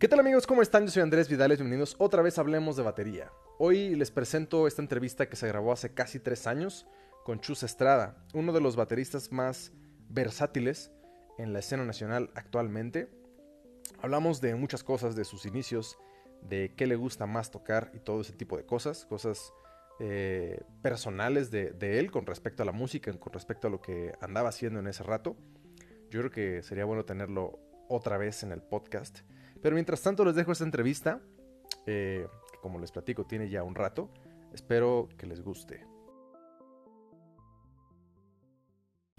¿Qué tal amigos? ¿Cómo están? Yo soy Andrés Vidales, bienvenidos otra vez a Hablemos de Batería. Hoy les presento esta entrevista que se grabó hace casi tres años con Chus Estrada, uno de los bateristas más versátiles en la escena nacional actualmente. Hablamos de muchas cosas, de sus inicios, de qué le gusta más tocar y todo ese tipo de cosas, cosas eh, personales de, de él con respecto a la música, con respecto a lo que andaba haciendo en ese rato. Yo creo que sería bueno tenerlo otra vez en el podcast. Pero mientras tanto les dejo esta entrevista, eh, que como les platico tiene ya un rato. Espero que les guste.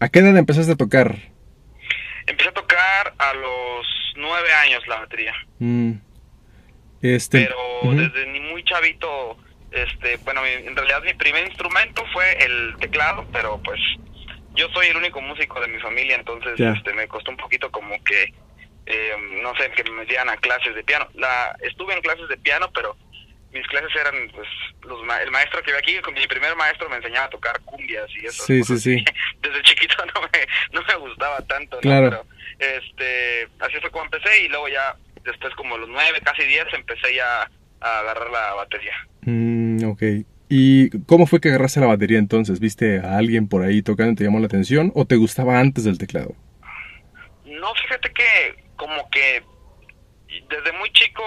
¿A qué edad empezaste a tocar? Empecé a tocar a los nueve años la batería. Mm. Este, Pero ujú. desde ni muy chavito, este, bueno, mi- en realidad mi primer instrumento fue el teclado, pero pues yo soy el único músico de mi familia, entonces este, me costó un poquito como que, eh, no sé, que me metieran a clases de piano. La, estuve en clases de piano, pero mis clases eran, pues, los ma- el maestro que ve aquí, mi primer maestro me enseñaba a tocar cumbias y eso. Sí, sí, sí. Desde chiquito no me, no me gustaba tanto, ¿no? Claro. Pero, este, así fue como empecé y luego ya, después como los nueve, casi diez, empecé ya a agarrar la batería. Mm, ok. ¿Y cómo fue que agarraste la batería entonces? ¿Viste a alguien por ahí tocando y te llamó la atención? ¿O te gustaba antes del teclado? No, fíjate que como que desde muy chico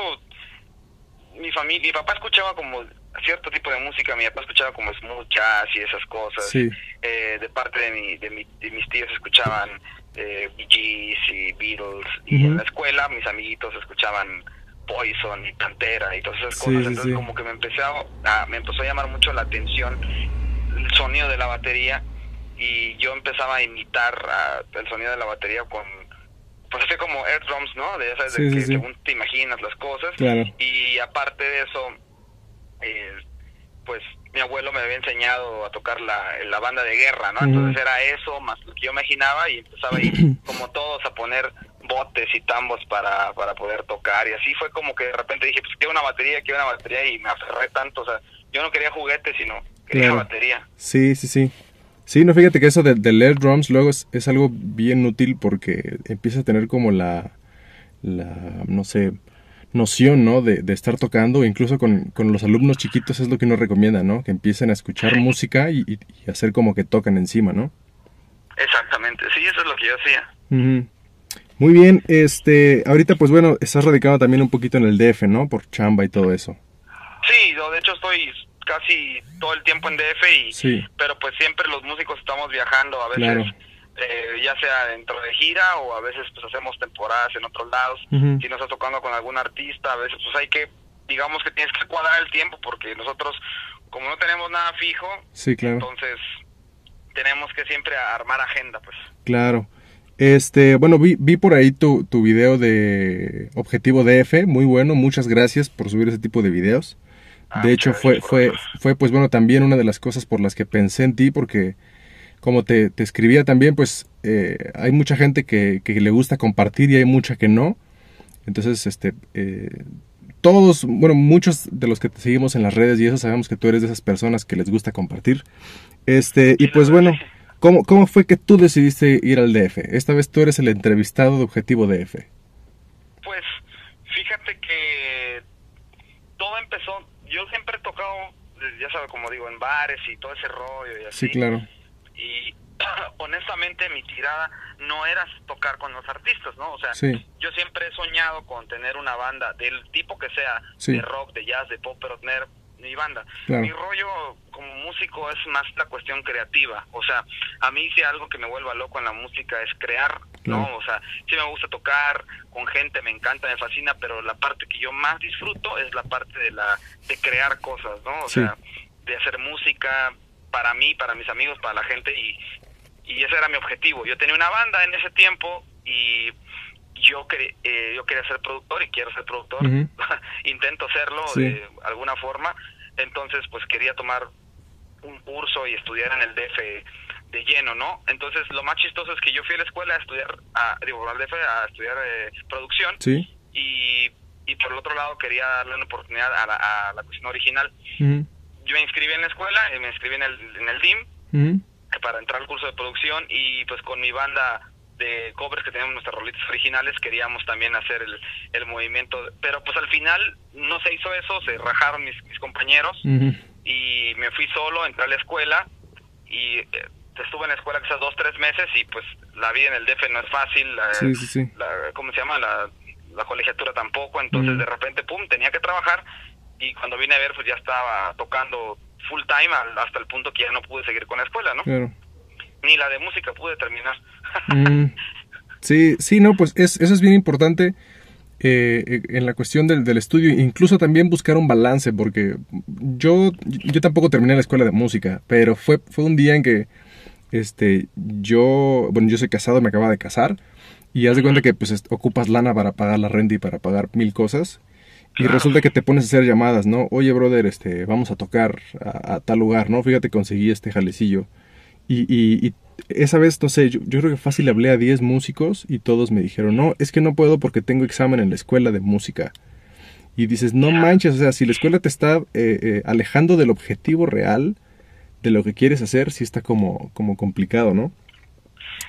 mi familia, mi papá escuchaba como cierto tipo de música, mi papá escuchaba como smooth jazz y esas cosas. Sí. Eh, de parte de, mi, de, mi- de mis tíos escuchaban eh, Bee Gees y Beatles y en la escuela mis amiguitos escuchaban Poison y Pantera y todas esas cosas. sí, Entonces sí. como que me empecé a, a- me empezó a llamar mucho la atención el sonido de la batería y yo empezaba a imitar a- el sonido de la batería con pues así como air drums, ¿no? De esas Sí, de sí, que sí. según te imaginas las cosas. Claro. Y aparte de eso, eh, pues mi abuelo me había enseñado a tocar la, la banda de guerra, ¿no? Entonces era eso más lo que yo imaginaba y empezaba ahí como todos a poner botes y tambos para, para poder tocar y así fue como que de repente dije, pues quiero una batería, quiero una batería y me aferré tanto, o sea, yo no quería juguetes, sino quería Claro. batería. Sí, sí, sí. Sí, no, fíjate que eso de, de leer drums luego es, es algo bien útil porque empieza a tener como la, la no sé, noción, ¿no? De, de estar tocando, incluso con, con los alumnos chiquitos es lo que uno recomienda, ¿no? Que empiecen a escuchar música y, y- y hacer como que tocan encima, ¿no? Exactamente, sí, eso es lo que yo hacía. Ujú. Muy bien, este, ahorita pues bueno, estás radicado también un poquito en el DF, ¿no? Por chamba y todo eso. Sí, yo de hecho estoy casi todo el tiempo en DF y Sí. pero pues siempre los músicos estamos viajando a veces Claro. eh, ya sea dentro de gira o a veces pues hacemos temporadas en otros lados si no estás tocando con algún artista a veces pues hay que digamos que tienes que cuadrar el tiempo porque nosotros como no tenemos nada fijo Sí, claro. entonces tenemos que siempre armar agenda pues Claro. Este, bueno, vi, vi por ahí tu, tu video de Objetivo DF, muy bueno, muchas gracias por subir ese tipo de videos. Ah, De hecho, muchas fue, fue, fue, pues bueno, también una de las cosas por las que pensé en ti, porque como te, te escribía también, pues eh, hay mucha gente que, que le gusta compartir y hay mucha que no. Entonces, este, eh, todos, bueno, muchos de los que te seguimos en las redes y eso sabemos que tú eres de esas personas que les gusta compartir. Este, y pues bueno. ¿cómo, ¿cómo fue que tú decidiste ir al DF? Esta vez tú eres el entrevistado de Objetivo DF. Pues fíjate que yo siempre he tocado, eh, ya sabes, como digo, en bares y todo ese rollo y así. Sí, claro. Y honestamente mi tirada no era tocar con los artistas, ¿no? O sea, Sí. yo siempre he soñado con tener una banda del tipo que sea, Sí. de rock, de jazz, de pop, pero tener mi banda. Claro. Mi rollo como músico es más la cuestión creativa. O sea, a mí si algo que me vuelva loco en la música es crear, ¿no? O sea, sí me gusta tocar con gente, me encanta, me fascina, pero la parte que yo más disfruto es la parte de la de crear cosas, ¿no? O Sí. sea, de hacer música para mí, para mis amigos, para la gente y y ese era mi objetivo. Yo tenía una banda en ese tiempo y yo, quer- eh, yo quería ser productor y quiero ser productor. Intento serlo Sí. de alguna forma. Entonces, pues quería tomar un curso y estudiar en el DF de lleno, ¿no? Entonces, lo más chistoso es que yo fui a la escuela a estudiar, a, digo, al DF a estudiar eh, producción Sí. y, y por el otro lado quería darle una oportunidad a la, a la cuestión original. Yo me inscribí en la escuela, y me inscribí en el, en el DIM para entrar al curso de producción y pues con mi banda de covers que teníamos nuestras rolitas originales, queríamos también hacer el, el movimiento, pero pues al final no se hizo eso, se rajaron mis, mis compañeros y me fui solo, entré a la escuela y eh, estuve en la escuela quizás dos, tres meses y pues la vida en el DF no es fácil, la, ¿cómo se llama? La, la colegiatura tampoco, entonces de repente, pum, tenía que trabajar y cuando vine a ver pues ya estaba tocando full time hasta el punto que ya no pude seguir con la escuela, ¿no? Ni la de música pude terminar. Mm. Sí, sí, no, pues es, eso es bien importante eh, en la cuestión del, del, estudio, incluso también buscar un balance, porque yo, yo tampoco terminé la escuela de música, pero fue, fue un día en que este, yo, bueno, yo soy casado, me acababa de casar, y haz de cuenta que pues ocupas lana para pagar la renta y para pagar mil cosas. Y resulta que te pones a hacer llamadas, ¿no? Oye, brother, este, vamos a tocar a, tal lugar, ¿no? Fíjate, conseguí este jalecillo. Y, y, esa vez, no sé, yo, creo que fácil hablé a 10 músicos y todos me dijeron, no, es que no puedo porque tengo examen en la escuela de música. Y dices, no manches, o sea, si la escuela te está eh, eh, alejando del objetivo real de lo que quieres hacer, sí está como, como complicado, ¿no?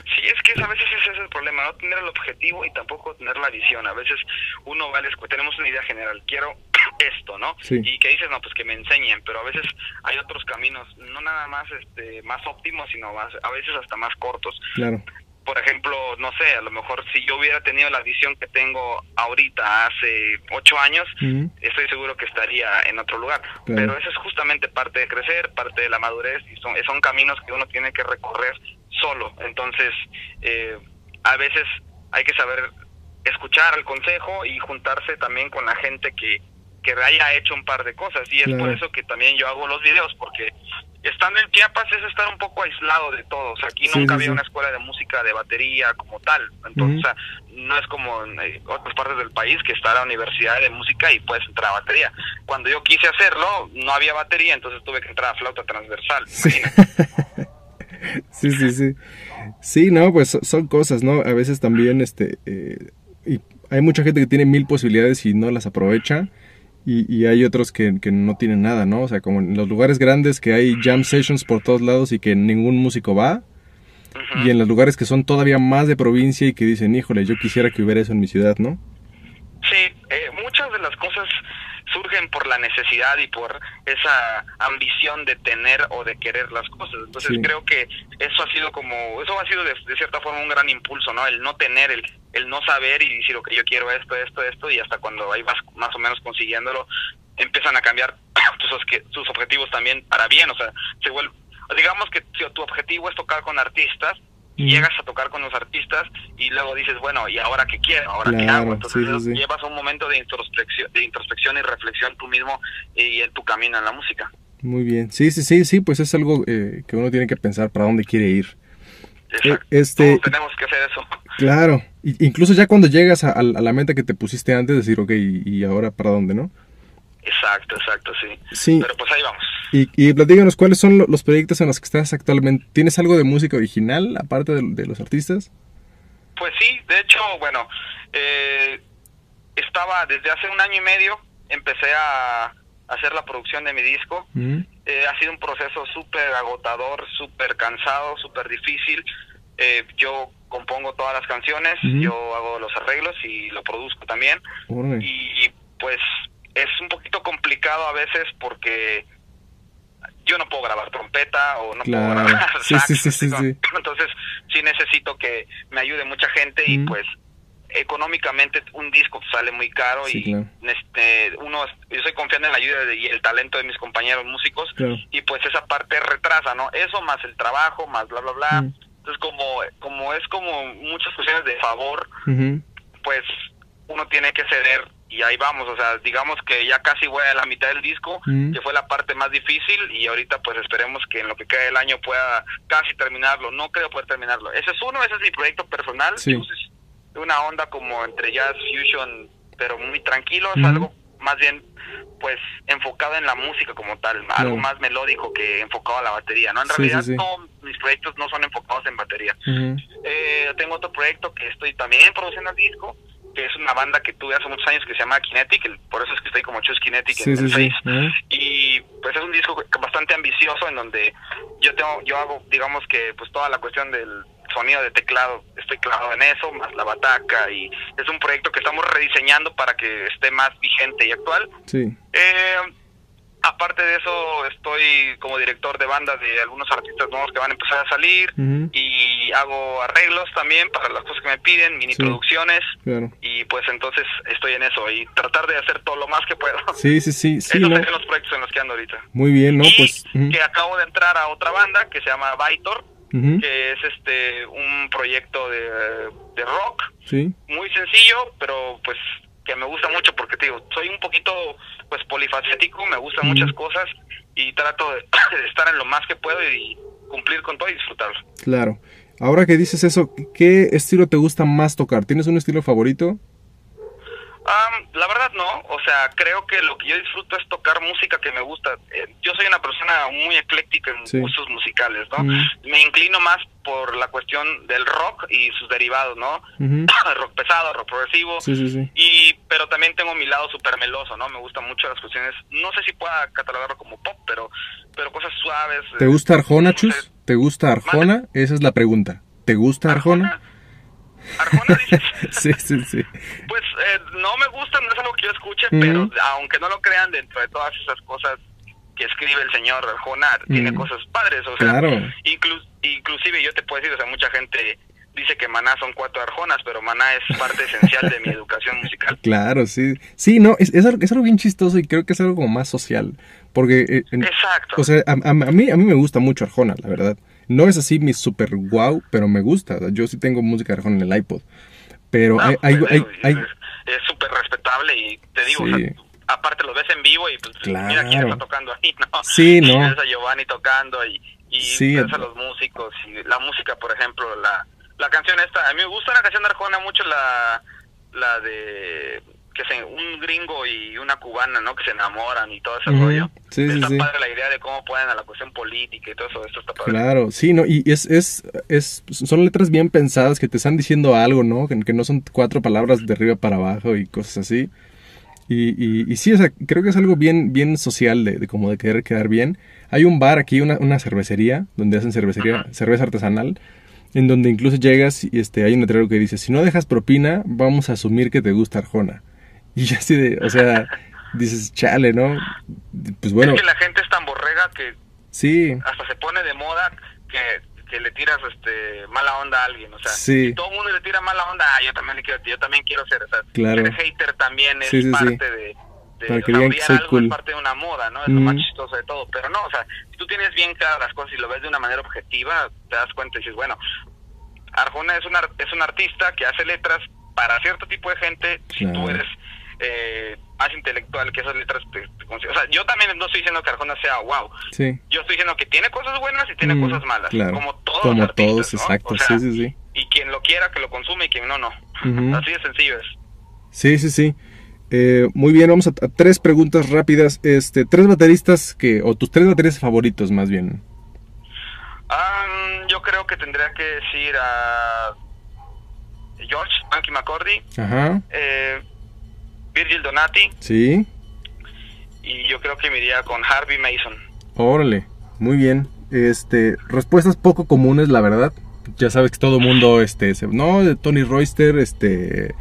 Sí, es que a veces ese es el problema, no tener el objetivo y tampoco tener la visión. A veces uno va tenemos una idea general, quiero esto, ¿no? Y que dices, no, pues que me enseñen, pero a veces hay otros caminos, no nada más este más óptimos, sino más, a veces hasta más cortos. Claro por ejemplo, no sé, a lo mejor si yo hubiera tenido la visión que tengo ahorita hace ocho años, estoy seguro que estaría en otro lugar. Pero eso es justamente parte de crecer, parte de la madurez y son, son caminos que uno tiene que recorrer solo. Entonces, eh, a veces hay que saber escuchar el consejo y juntarse también con la gente que, que haya hecho un par de cosas. Y es por eso que también yo hago los videos, porque estando en Chiapas es estar un poco aislado de todo. O sea, aquí nunca había una escuela de música de batería como tal. Entonces, no es como en eh, otras partes del país que está la universidad de música y puedes entrar a batería. Cuando yo quise hacerlo, no había batería, entonces tuve que entrar a flauta transversal. Sí, sí, sí, sí. no, pues son cosas, ¿no? A veces también, este, eh, y hay mucha gente que tiene mil posibilidades y no las aprovecha y, hay otros que, no tienen nada, ¿no? O sea, como en los lugares grandes que hay jam sessions por todos lados y que ningún músico va. Y en los lugares que son todavía más de provincia y que dicen, híjole, yo quisiera que hubiera eso en mi ciudad, ¿no? Sí, eh, muchas de las cosas surgen por la necesidad y por esa ambición de tener o de querer las cosas. Entonces creo que eso ha sido como, eso ha sido de, cierta forma un gran impulso, ¿no? El no tener, el, el no saber y decir, ok, yo quiero esto, esto, esto, y hasta cuando ahí vas más o menos consiguiéndolo, empiezan a cambiar tus, tus objetivos también para bien, o sea, se vuelve, digamos que si tu objetivo es tocar con artistas, y llegas a tocar con los artistas y luego dices, bueno, ¿y ahora qué quiero? ¿Ahora qué hago? Entonces llevas un momento de introspección, de introspección y reflexión tú mismo y en tu camino en la música. Muy bien, sí, sí, sí, sí, pues es algo eh, que uno tiene que pensar para dónde quiere ir. Exacto. Eh, este, tenemos que hacer eso. Claro, incluso ya cuando llegas a, la meta que te pusiste antes, decir, ok, ¿y ahora para dónde, no? Exacto, exacto, sí. Sí. Pero pues ahí vamos. Y, y platícanos, ¿cuáles son los proyectos en los que estás actualmente? ¿Tienes algo de música original, aparte de, los artistas? Pues sí, de hecho, bueno, eh, estaba desde hace un año y medio, empecé a hacer la producción de mi disco. Eh, ha sido un proceso súper agotador, súper cansado, súper difícil. Eh, yo compongo todas las canciones, yo hago los arreglos y lo produzco también. Y pues es un poquito complicado a veces porque yo no puedo grabar trompeta o no puedo grabar sax, entonces sí necesito que me ayude mucha gente y pues económicamente un disco sale muy caro y este uno yo soy confiando en la ayuda y el talento de mis compañeros músicos y pues esa parte retrasa no eso más el trabajo más bla bla bla. Entonces como como es como muchas cuestiones de favor pues uno tiene que ceder y ahí vamos, o sea, digamos que ya casi voy a la mitad del disco, que fue la parte más difícil y ahorita pues esperemos que en lo que quede del año pueda casi terminarlo, no creo poder terminarlo. Ese es uno, ese es mi proyecto personal, sí. una onda como entre jazz, fusion, pero muy tranquilo, es algo más bien pues enfocado en la música como tal, algo más melódico que enfocado a la batería, ¿no? En realidad no, mis proyectos no son enfocados en batería. eh, tengo otro proyecto que estoy también produciendo el disco, que es una banda que tuve hace muchos años que se llama Kinetic, por eso es que estoy como Chus Kinetic en el Face. Y pues es un disco bastante ambicioso en donde yo tengo, yo hago, digamos que pues toda la cuestión del sonido de teclado, estoy clavado en eso, más la bataca y es un proyecto que estamos rediseñando para que esté más vigente y actual. Sí. Eh, aparte de eso, estoy como director de banda de algunos artistas nuevos que van a empezar a salir Ujú. y hago arreglos también para las cosas que me piden, mini Sí. producciones Claro. y pues entonces estoy en eso y tratar de hacer todo lo más que puedo. Sí, sí, sí, sí, Esos ¿no? serían los proyectos en los que ando ahorita. Muy bien, ¿no? y Pues... que acabo de entrar a otra banda que se llama Vitor, que es este un proyecto de, de rock Sí, muy sencillo, pero pues que me gusta mucho porque te digo, soy un poquito pues polifacético, me gustan muchas cosas y trato de, de estar en lo más que puedo y cumplir con todo y disfrutarlo. claro. Ahora que dices eso, ¿qué estilo te gusta más tocar? ¿Tienes un estilo favorito? Am, la verdad no, o sea, creo que lo que yo disfruto es tocar música que me gusta. Eh, yo soy una persona muy ecléctica en Sí. gustos musicales, ¿no? Mm. Me inclino más por la cuestión del rock y sus derivados, ¿no? Rock pesado, rock progresivo. Sí, sí, sí. Y, pero también tengo mi lado súper meloso, ¿no? Me gustan mucho las cuestiones, no sé si pueda catalogarlo como pop, pero, pero cosas suaves. ¿Te eh, gusta Arjona, no sé. Chus? ¿Te gusta Arjona? Esa es la pregunta. ¿Te gusta Arjona? Arjona dices, sí, sí, sí. pues eh, no me gusta, no es algo que yo escuche, pero aunque no lo crean, dentro de todas esas cosas que escribe el señor Arjona, tiene cosas padres, o sea, Claro. inclu- inclusive yo te puedo decir, o sea, mucha gente dice que Maná son cuatro Arjonas, pero Maná es parte esencial de mi educación musical. Claro, sí. Sí, no, es, es, algo, es algo bien chistoso y creo que es algo como más social. Porque, eh, Exacto. o sea, a, a- a mí, a mí me gusta mucho Arjona, la verdad. No es así mi super wow, pero me gusta. Yo sí tengo música de Arjona en el iPod. Pero No, hay, hay, pues, hay- digo, hay- es- es súper respetable y te digo, Sí. o sea, aparte lo ves en vivo y pues mira quién Claro. está tocando ahí, ¿no? Sí, Y ¿no? ves a Giovanni tocando y, y Sí. ves a los músicos y la música, por ejemplo, la, la canción esta, a mí me gusta la canción de Arjona mucho la, la de que se, un gringo y una cubana, ¿no? Que se enamoran y todo ese rollo. Sí, está sí. padre la idea de cómo pueden a la cuestión política y todo eso, esto está padre. Claro, sí, no, y es, es, es, son letras bien pensadas que te están diciendo algo, ¿no? Que, que no son cuatro palabras de arriba para abajo y cosas así. Y, y, y sí, o sea, creo que es algo bien, bien social de, de como de querer quedar bien. Hay un bar aquí, una, una cervecería, donde hacen cervecería, cerveza artesanal, en donde incluso llegas y este, hay un letrero que dice, si no dejas propina, vamos a asumir que te gusta Arjona. Y yo así de, o sea, dices, chale, ¿no? Pues bueno, es que la gente es tan borrega que sí, hasta se pone de moda que, que le tiras este mala onda a alguien, o sea, Sí. si todo el mundo le tira mala onda, ah, yo también le quiero, yo también quiero ser, o sea, Claro. ser hater también es Sí, sí, sí. parte de, de Para o que sea, vean que algo cool. es parte de una moda, ¿no? Es lo Mm. más chistoso de todo, pero no, o sea, si tú tienes bien claras las cosas y lo ves de una manera objetiva, te das cuenta y dices, bueno, Arjona es un, es un artista que hace letras para cierto tipo de gente, si tú eres eh, más intelectual que esas letras, te, te consi- o sea, yo también no estoy diciendo que Arjona sea wow, sí. yo estoy diciendo que tiene cosas buenas y tiene Mm, cosas malas, claro. como todos Como los artistas, todos, ¿no? exacto, O sea, sí, sí, sí. Y quien lo quiera que lo consume y quien no, no. Así de sencillo es. Sí, sí, sí. Eh, muy bien, vamos a, a tres preguntas rápidas. Este, tres bateristas que, o tus tres bateristas favoritos más bien. Am, yo creo que tendría que decir a George Anki McCordy, Ajá, eh, Virgil Donati sí. y yo creo que me iría con Harvey Mason. Órale, muy bien. Este, respuestas poco comunes, la verdad. Ya sabes que todo mundo, este, se- no, de Tony Royster, este,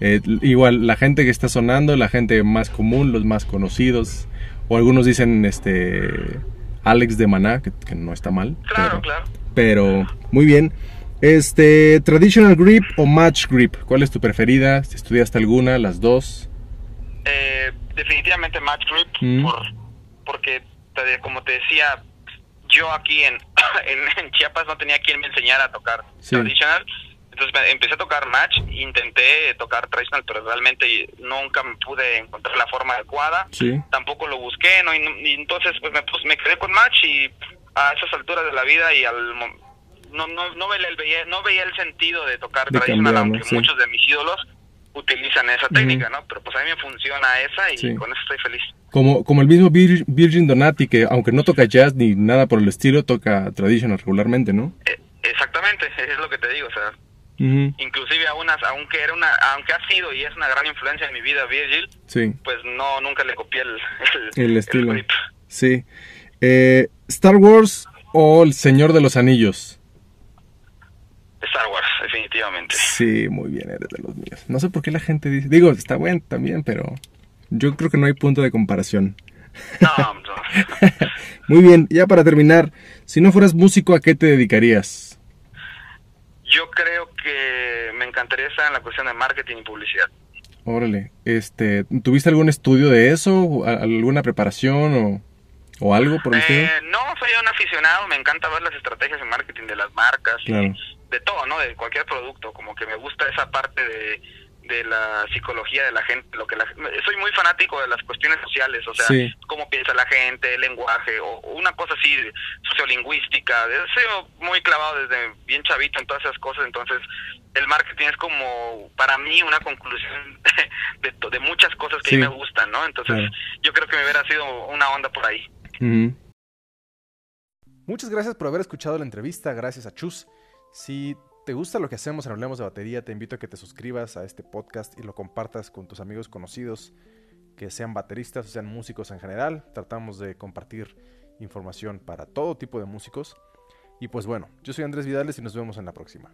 eh, igual la gente que está sonando, la gente más común, los más conocidos, o algunos dicen, este, Alex de Maná, que, que no está mal. Claro, pero- claro. pero muy bien. Este, traditional grip o match grip, ¿cuál es tu preferida? Si estudiaste alguna, las dos. Eh, definitivamente Match Grip, Mm. por, porque como te decía, yo aquí en, en, en Chiapas no tenía quien me enseñara a tocar Sí. traditional. Entonces me- empecé a tocar match, intenté tocar traditional, pero realmente nunca me pude encontrar la forma adecuada. Sí. Tampoco lo busqué, ¿no? Y, y entonces pues me, pus- me quedé con match y a esas alturas de la vida y al no no no veía no veía el sentido de tocar De ¿no? aunque Sí. muchos de mis ídolos utilizan esa técnica, ¿no? Pero pues a mí me funciona esa y Sí. con eso estoy feliz. Como, como el mismo Vir- Virgin Donati, que aunque no toca jazz ni nada por el estilo, toca traditional regularmente, ¿no? Eh, exactamente, es lo que te digo, o sea, Ujú, inclusive a unas, aunque era una, aunque ha sido y es una gran influencia en mi vida Virgil, Sí, pues no, nunca le copié el, el, el estilo. Sí. Eh, Star Wars o El Señor de los Anillos. Star Wars, definitivamente. Sí, muy bien, eres de los míos. No sé por qué la gente dice, digo, está bueno también, pero yo creo que no hay punto de comparación. No, no. muy bien, ya para terminar, si no fueras músico, ¿a qué te dedicarías? Yo creo que me encantaría estar en la cuestión de marketing y publicidad. Órale, este, ¿tuviste algún estudio de eso? ¿Alguna preparación o, o algo por el eh, No, soy un aficionado, me encanta ver las estrategias de marketing de las marcas, de todo, ¿no? De cualquier producto, como que me gusta esa parte de, de la psicología de la gente, lo que la, soy muy fanático de las cuestiones sociales, o sea, cómo piensa la gente, el lenguaje, o una cosa así sociolingüística, soy muy clavado desde bien chavito en todas esas cosas, entonces el marketing es como para mí una conclusión de, de muchas cosas que a mí me gustan, ¿no? Entonces yo creo que me hubiera sido una onda por ahí. Muchas gracias por haber escuchado la entrevista, gracias a Chus. Si te gusta lo que hacemos en Hablemos de Batería, te invito a que te suscribas a este podcast y lo compartas con tus amigos conocidos que sean bateristas o sean músicos en general. Tratamos de compartir información para todo tipo de músicos. Y pues bueno, yo soy Andrés Vidales y nos vemos en la próxima.